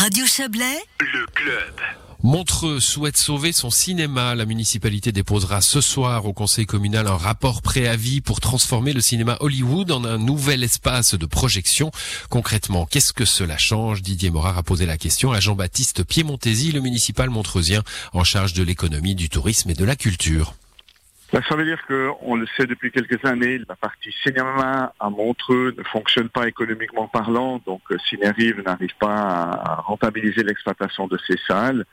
Radio Chablais, le club. Montreux souhaite sauver son cinéma. La municipalité déposera ce soir au conseil communal un rapport préavis pour transformer le cinéma Hollywood en un nouvel espace de projection. Concrètement, qu'est-ce que cela change? Didier Morard a posé la question à Jean-Baptiste Piemontesi, le municipal montreusien en charge de l'économie, du tourisme et de la culture. Ça veut dire qu'on le sait depuis quelques années, la partie cinéma à Montreux ne fonctionne pas économiquement parlant, donc euh, Cinérive n'arrive pas à rentabiliser l'exploitation de ces salles.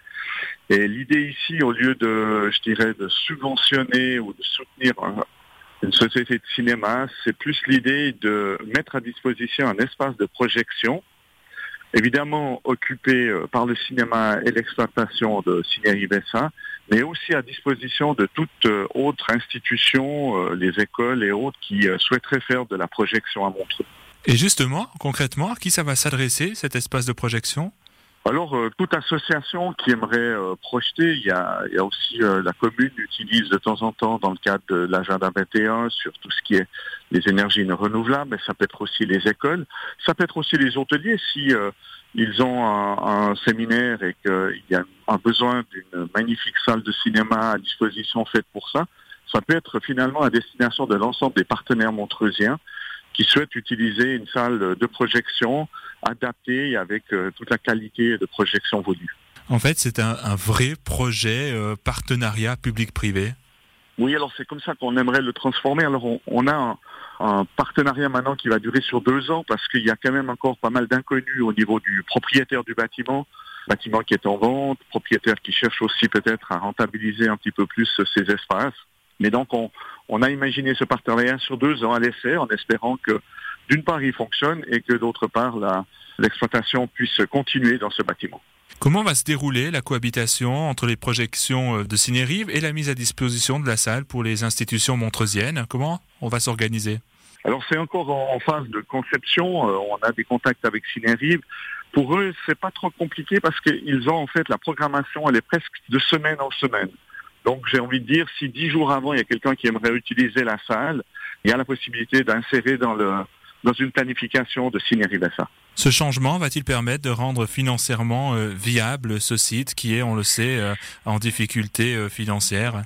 Et l'idée ici, au lieu de, je dirais, de subventionner ou de soutenir une société de cinéma, c'est plus l'idée de mettre à disposition un espace de projection, évidemment occupé euh, par le cinéma et l'exploitation de Ciné Bessa, mais aussi à disposition de toute euh, autre institution, euh, les écoles et autres qui souhaiteraient faire de la projection à Montreux. Et justement, concrètement, à qui ça va s'adresser, cet espace de projection? Alors, euh, toute association qui aimerait euh, projeter, il y a, aussi euh, la commune utilise de temps en temps dans le cadre de l'agenda 21 sur tout ce qui est les énergies renouvelables, mais ça peut être aussi les écoles, ça peut être aussi les hôteliers si ils ont un, un séminaire et qu'il y a un besoin d'une magnifique salle de cinéma à disposition faite pour ça. Ça peut être finalement à destination de l'ensemble des partenaires montreusiens qui souhaitent utiliser une salle de projection adaptée avec euh, toute la qualité de projection voulue. En fait, c'est un, vrai projet euh, partenariat public-privé. Oui, alors c'est comme ça qu'on aimerait le transformer. Alors on, a un, partenariat maintenant qui va durer sur deux ans parce qu'il y a quand même encore pas mal d'inconnus au niveau du propriétaire du bâtiment, bâtiment qui est en vente, propriétaire qui cherche aussi peut-être à rentabiliser un petit peu plus ses espaces. Mais donc on, on a imaginé ce partenariat sur deux ans à l'essai en espérant que d'une part il fonctionne et que d'autre part l'exploitation puisse continuer dans ce bâtiment. Comment va se dérouler la cohabitation entre les projections euh, de Cinérive et la mise à disposition de la salle pour les institutions montreusiennes? Comment on va s'organiser? Alors c'est encore en phase de conception. Euh, on a des contacts avec Cinérive. Pour eux, c'est pas trop compliqué parce qu'ils ont en fait la programmation, elle est presque de semaine en semaine. Donc j'ai envie de dire, si dix jours avant, il y a quelqu'un qui aimerait utiliser la salle, il y a la possibilité d'insérer dans, le, dans une planification de ça. Ce changement va-t-il permettre de rendre financièrement euh, viable ce site qui est, on le sait, euh, en difficulté euh, financière?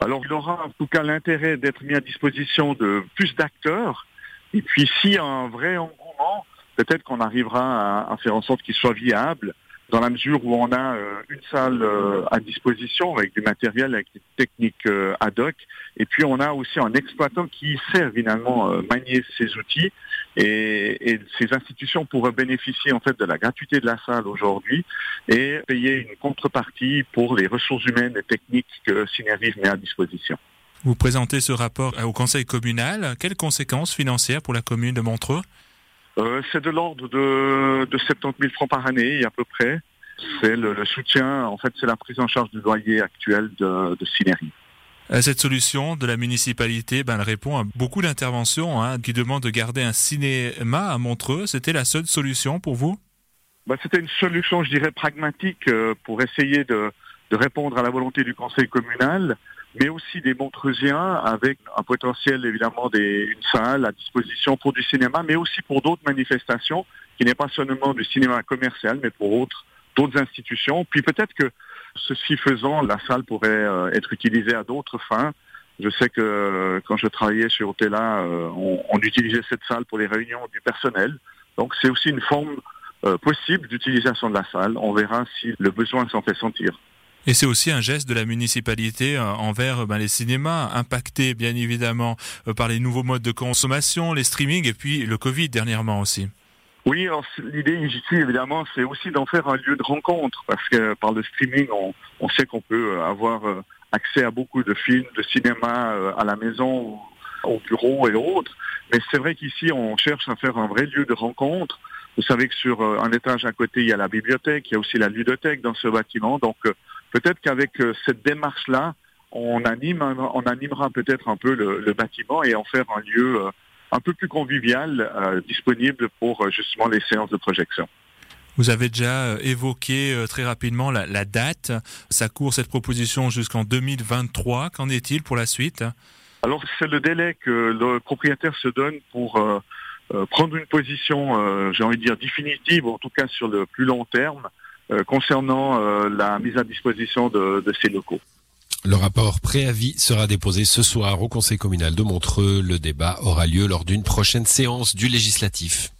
Alors il aura en tout cas l'intérêt d'être mis à disposition de plus d'acteurs. Et puis s'il y a un vrai engouement, peut-être qu'on arrivera à, à faire en sorte qu'il soit viable dans la mesure où on a euh, une salle euh, à disposition avec du matériel, avec des techniques euh, ad hoc, et puis on a aussi un exploitant qui sert finalement manier ces outils, et, ces institutions pourraient bénéficier en fait de la gratuité de la salle aujourd'hui et payer une contrepartie pour les ressources humaines et techniques que Synervive met à disposition. Vous présentez ce rapport au Conseil communal. Quelles conséquences financières pour la commune de Montreux? Euh, c'est de l'ordre de, de 70 000 francs par année à peu près. C'est le, soutien, en fait, c'est la prise en charge du loyer actuel de, de euh, Cette solution de la municipalité, ben, elle répond à beaucoup d'interventions hein, qui demandent de garder un cinéma à Montreux. C'était la seule solution pour vous? Ben, C'était une solution, je dirais, pragmatique euh, pour essayer de, de répondre à la volonté du conseil communal mais aussi des Montreusiens avec un potentiel évidemment des, une salle à disposition pour du cinéma, mais aussi pour d'autres manifestations qui n'est pas seulement du cinéma commercial, mais pour autres d'autres institutions. Puis peut-être que ceci faisant, la salle pourrait euh, être utilisée à d'autres fins. Je sais que euh, quand je travaillais chez Otella, euh, on, on, utilisait cette salle pour les réunions du personnel. Donc c'est aussi une forme possible d'utilisation de la salle. On verra si le besoin s'en fait sentir. Et c'est aussi un geste de la municipalité euh, envers ben, les cinémas, impactés bien évidemment euh, par les nouveaux modes de consommation, les streamings et puis le Covid dernièrement aussi. Oui, l'idée ici, évidemment, c'est aussi d'en faire un lieu de rencontre, parce que par le streaming, on, on sait qu'on peut euh, avoir accès à beaucoup de films, de cinéma à la maison, au bureau et autres. Mais c'est vrai qu'ici, on cherche à faire un vrai lieu de rencontre. Vous savez que sur un étage à côté, il y a la bibliothèque, il y a aussi la ludothèque dans ce bâtiment. Donc, peut-être qu'avec euh, cette démarche-là, on, anime, on animera peut-être un peu le, bâtiment et en faire un lieu euh, un peu plus convivial, euh, disponible pour justement les séances de projection. Vous avez déjà évoqué très rapidement la, date. Ça court cette proposition jusqu'en 2023. Qu'en est-il pour la suite? Alors c'est le délai que le propriétaire se donne pour prendre une position, j'ai envie de dire définitive, en tout cas sur le plus long terme, concernant la mise à disposition de, de ces locaux. Le rapport préavis sera déposé ce soir au Conseil communal de Montreux. Le débat aura lieu lors d'une prochaine séance du législatif.